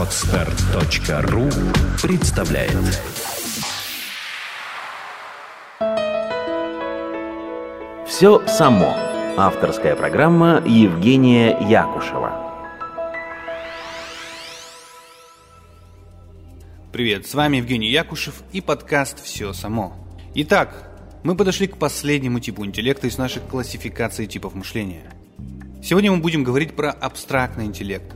Отстар.ру представляет Все само. Авторская программа Евгения Якушева. Привет, с вами Евгений Якушев и подкаст «Все само». Итак, мы подошли к последнему типу интеллекта из нашей классификации типов мышления. Сегодня мы будем говорить про абстрактный интеллект.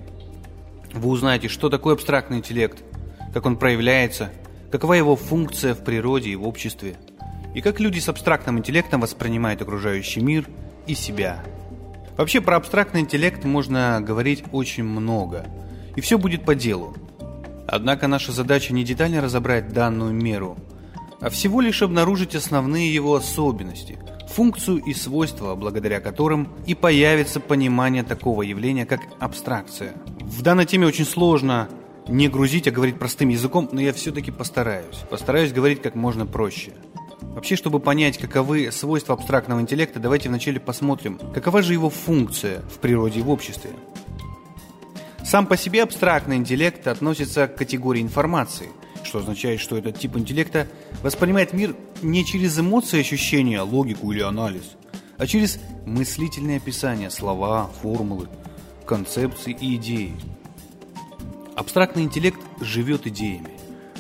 Вы узнаете, что такое абстрактный интеллект, как он проявляется, какова его функция в природе и в обществе, и как люди с абстрактным интеллектом воспринимают окружающий мир и себя. Вообще про абстрактный интеллект можно говорить очень много, и все будет по делу. Однако наша задача не детально разобрать данную меру, а всего лишь обнаружить основные его особенности, функцию и свойства, благодаря которым и появится понимание такого явления, как абстракция – в данной теме очень сложно не грузить, а говорить простым языком, но я все-таки постараюсь. Постараюсь говорить как можно проще. Вообще, чтобы понять, каковы свойства абстрактного интеллекта, давайте вначале посмотрим, какова же его функция в природе и в обществе. Сам по себе абстрактный интеллект относится к категории информации, что означает, что этот тип интеллекта воспринимает мир не через эмоции, ощущения, логику или анализ, а через мыслительные описания, слова, формулы – концепции и идеи. Абстрактный интеллект живет идеями,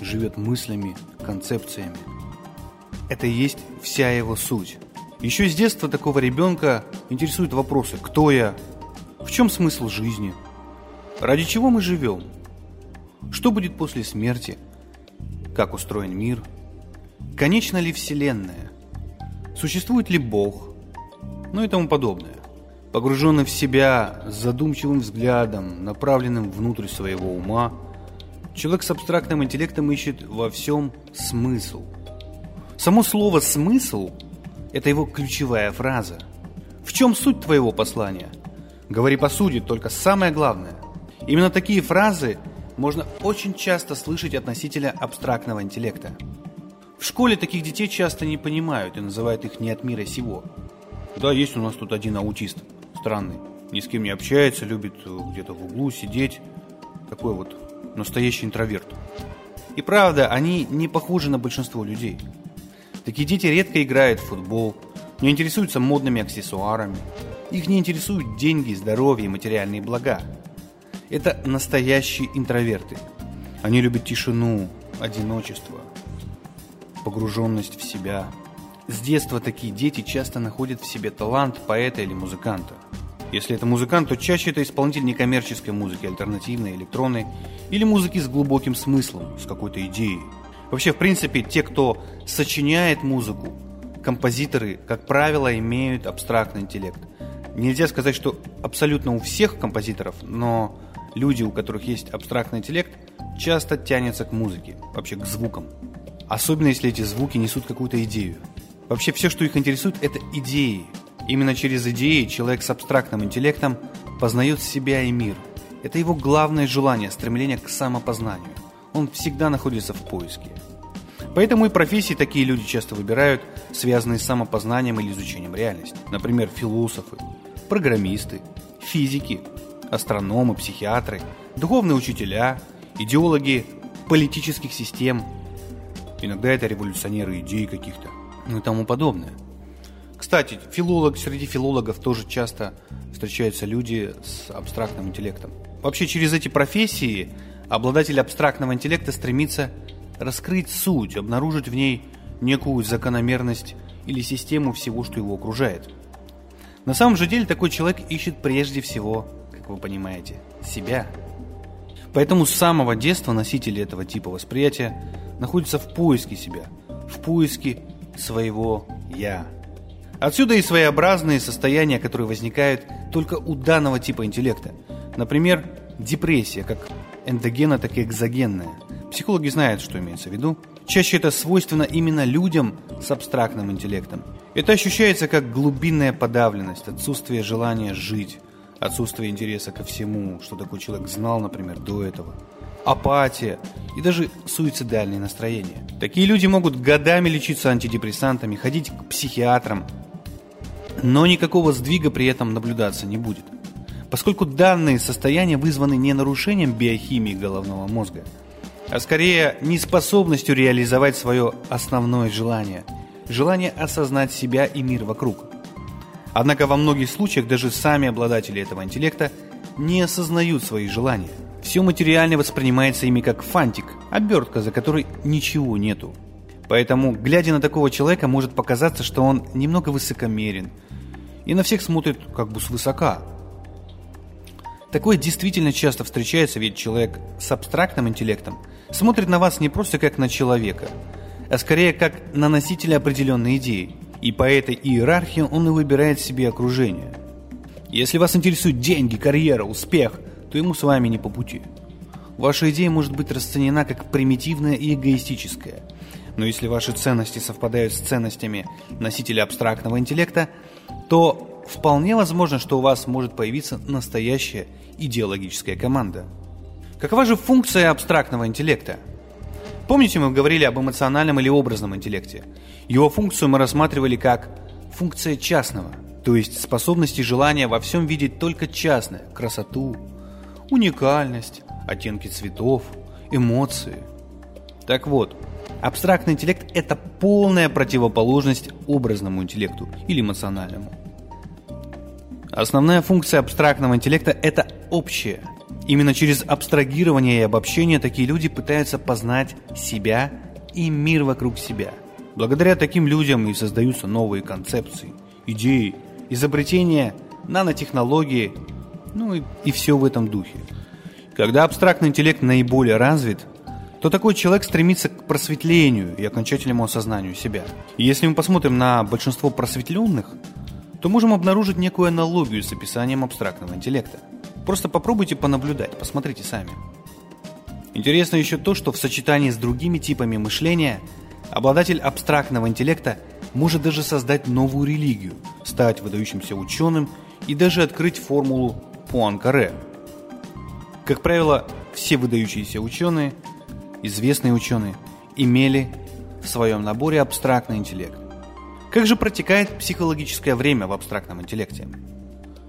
живет мыслями, концепциями. Это и есть вся его суть. Еще с детства такого ребенка интересуют вопросы «Кто я?», «В чем смысл жизни?», «Ради чего мы живем?», «Что будет после смерти?», «Как устроен мир?», «Конечна ли Вселенная?», «Существует ли Бог?», ну и тому подобное. Погруженный в себя, задумчивым взглядом, направленным внутрь своего ума, человек с абстрактным интеллектом ищет во всем смысл. Само слово «смысл» – это его ключевая фраза. В чем суть твоего послания? Говори по сути, только самое главное. Именно такие фразы можно очень часто слышать от носителя абстрактного интеллекта. В школе таких детей часто не понимают и называют их не от мира сего. Да, есть у нас тут один аутист – странный. Ни с кем не общается, любит э, где-то в углу сидеть. Такой вот настоящий интроверт. И правда, они не похожи на большинство людей. Такие дети редко играют в футбол, не интересуются модными аксессуарами. Их не интересуют деньги, здоровье и материальные блага. Это настоящие интроверты. Они любят тишину, одиночество, погруженность в себя. С детства такие дети часто находят в себе талант поэта или музыканта. Если это музыкант, то чаще это исполнитель некоммерческой музыки, альтернативной, электронной, или музыки с глубоким смыслом, с какой-то идеей. Вообще, в принципе, те, кто сочиняет музыку, композиторы, как правило, имеют абстрактный интеллект. Нельзя сказать, что абсолютно у всех композиторов, но люди, у которых есть абстрактный интеллект, часто тянутся к музыке, вообще к звукам. Особенно если эти звуки несут какую-то идею. Вообще все, что их интересует, это идеи, Именно через идеи человек с абстрактным интеллектом познает себя и мир. Это его главное желание, стремление к самопознанию. Он всегда находится в поиске. Поэтому и профессии такие люди часто выбирают, связанные с самопознанием или изучением реальности. Например, философы, программисты, физики, астрономы, психиатры, духовные учителя, идеологи политических систем. Иногда это революционеры идей каких-то, ну и тому подобное. Кстати, филолог, среди филологов тоже часто встречаются люди с абстрактным интеллектом. Вообще через эти профессии обладатель абстрактного интеллекта стремится раскрыть суть, обнаружить в ней некую закономерность или систему всего, что его окружает. На самом же деле такой человек ищет прежде всего, как вы понимаете, себя. Поэтому с самого детства носители этого типа восприятия находятся в поиске себя, в поиске своего «я». Отсюда и своеобразные состояния, которые возникают только у данного типа интеллекта. Например, депрессия, как эндогенная, так и экзогенная. Психологи знают, что имеется в виду. Чаще это свойственно именно людям с абстрактным интеллектом. Это ощущается как глубинная подавленность, отсутствие желания жить, отсутствие интереса ко всему, что такой человек знал, например, до этого. Апатия и даже суицидальные настроения. Такие люди могут годами лечиться антидепрессантами, ходить к психиатрам, но никакого сдвига при этом наблюдаться не будет. поскольку данные состояния вызваны не нарушением биохимии головного мозга, а скорее неспособностью реализовать свое основное желание – желание осознать себя и мир вокруг. Однако во многих случаях даже сами обладатели этого интеллекта не осознают свои желания. Все материальное воспринимается ими как фантик, обертка, за которой ничего нету. Поэтому, глядя на такого человека, может показаться, что он немного высокомерен и на всех смотрит как бы свысока. Такое действительно часто встречается, ведь человек с абстрактным интеллектом смотрит на вас не просто как на человека, а скорее как на носителя определенной идеи. И по этой иерархии он и выбирает себе окружение. Если вас интересуют деньги, карьера, успех, то ему с вами не по пути. Ваша идея может быть расценена как примитивная и эгоистическая – но если ваши ценности совпадают с ценностями носителя абстрактного интеллекта, то вполне возможно, что у вас может появиться настоящая идеологическая команда. Какова же функция абстрактного интеллекта? Помните, мы говорили об эмоциональном или образном интеллекте? Его функцию мы рассматривали как функция частного, то есть способность и желание во всем видеть только частное, красоту, уникальность, оттенки цветов, эмоции. Так вот, Абстрактный интеллект – это полная противоположность образному интеллекту или эмоциональному. Основная функция абстрактного интеллекта – это общее. Именно через абстрагирование и обобщение такие люди пытаются познать себя и мир вокруг себя. Благодаря таким людям и создаются новые концепции, идеи, изобретения, нанотехнологии, ну и, и все в этом духе. Когда абстрактный интеллект наиболее развит, то такой человек стремится к просветлению и окончательному осознанию себя. И если мы посмотрим на большинство просветленных, то можем обнаружить некую аналогию с описанием абстрактного интеллекта. Просто попробуйте понаблюдать, посмотрите сами. Интересно еще то, что в сочетании с другими типами мышления обладатель абстрактного интеллекта может даже создать новую религию, стать выдающимся ученым и даже открыть формулу Пуанкаре. Как правило, все выдающиеся ученые – известные ученые, имели в своем наборе абстрактный интеллект. Как же протекает психологическое время в абстрактном интеллекте?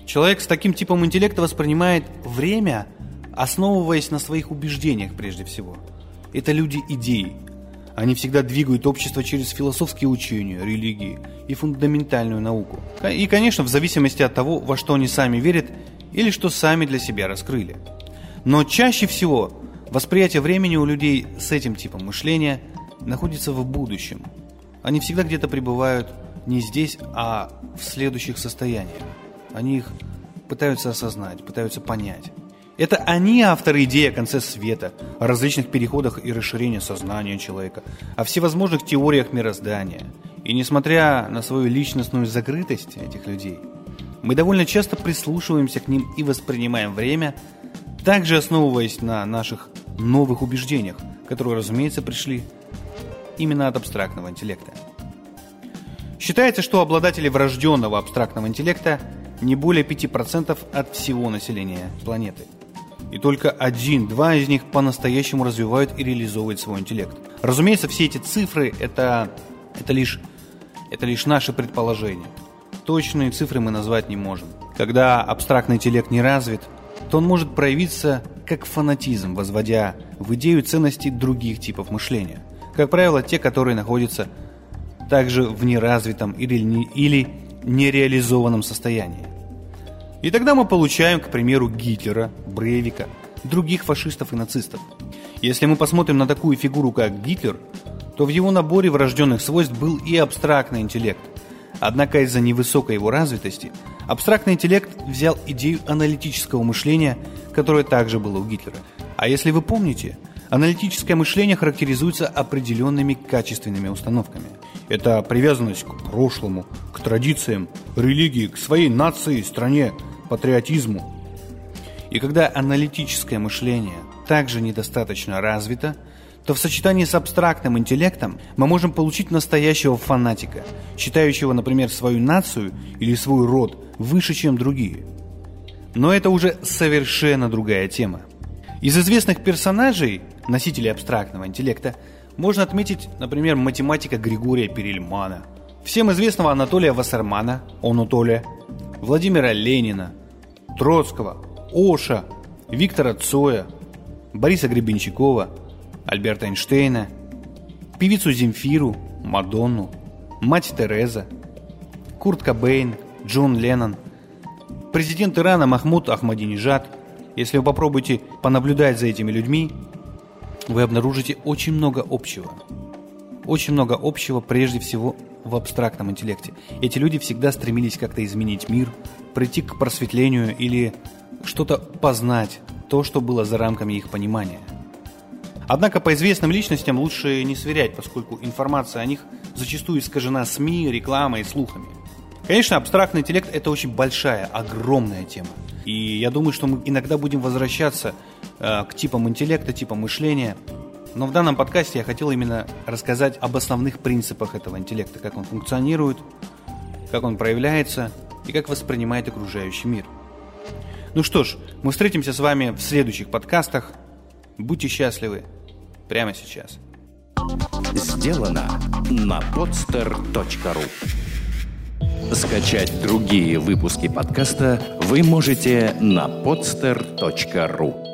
Человек с таким типом интеллекта воспринимает время, основываясь на своих убеждениях прежде всего. Это люди идеи. Они всегда двигают общество через философские учения, религии и фундаментальную науку. И, конечно, в зависимости от того, во что они сами верят или что сами для себя раскрыли. Но чаще всего Восприятие времени у людей с этим типом мышления находится в будущем. Они всегда где-то пребывают не здесь, а в следующих состояниях. Они их пытаются осознать, пытаются понять. Это они авторы идеи о конце света, о различных переходах и расширении сознания человека, о всевозможных теориях мироздания. И несмотря на свою личностную закрытость этих людей, мы довольно часто прислушиваемся к ним и воспринимаем время также основываясь на наших новых убеждениях, которые, разумеется, пришли именно от абстрактного интеллекта. Считается, что обладатели врожденного абстрактного интеллекта не более 5% от всего населения планеты. И только один-два из них по-настоящему развивают и реализовывают свой интеллект. Разумеется, все эти цифры это, это, лишь, это лишь наши предположения. Точные цифры мы назвать не можем. Когда абстрактный интеллект не развит, то он может проявиться как фанатизм, возводя в идею ценности других типов мышления. Как правило, те, которые находятся также в неразвитом или, не, или нереализованном состоянии. И тогда мы получаем, к примеру, Гитлера, Брейвика, других фашистов и нацистов. Если мы посмотрим на такую фигуру, как Гитлер, то в его наборе врожденных свойств был и абстрактный интеллект. Однако из-за невысокой его развитости – Абстрактный интеллект взял идею аналитического мышления, которое также было у Гитлера. А если вы помните, аналитическое мышление характеризуется определенными качественными установками. Это привязанность к прошлому, к традициям, религии, к своей нации, стране, патриотизму. И когда аналитическое мышление также недостаточно развито, то в сочетании с абстрактным интеллектом мы можем получить настоящего фанатика, считающего, например, свою нацию или свой род выше, чем другие. Но это уже совершенно другая тема. Из известных персонажей, носителей абстрактного интеллекта, можно отметить, например, математика Григория Перельмана, всем известного Анатолия Вассермана, Анатолия, Владимира Ленина, Троцкого, Оша, Виктора Цоя, Бориса Гребенщикова, Альберта Эйнштейна, певицу Земфиру, Мадонну, мать Тереза, Курт Кобейн, Джон Леннон, президент Ирана Махмуд Ахмадинежад. Если вы попробуете понаблюдать за этими людьми, вы обнаружите очень много общего. Очень много общего прежде всего в абстрактном интеллекте. Эти люди всегда стремились как-то изменить мир, прийти к просветлению или что-то познать, то, что было за рамками их понимания. Однако по известным личностям лучше не сверять, поскольку информация о них зачастую искажена СМИ, рекламой и слухами. Конечно, абстрактный интеллект – это очень большая, огромная тема. И я думаю, что мы иногда будем возвращаться э, к типам интеллекта, типам мышления. Но в данном подкасте я хотел именно рассказать об основных принципах этого интеллекта, как он функционирует, как он проявляется и как воспринимает окружающий мир. Ну что ж, мы встретимся с вами в следующих подкастах. Будьте счастливы. Прямо сейчас. Сделано на podster.ru Скачать другие выпуски подкаста вы можете на podster.ru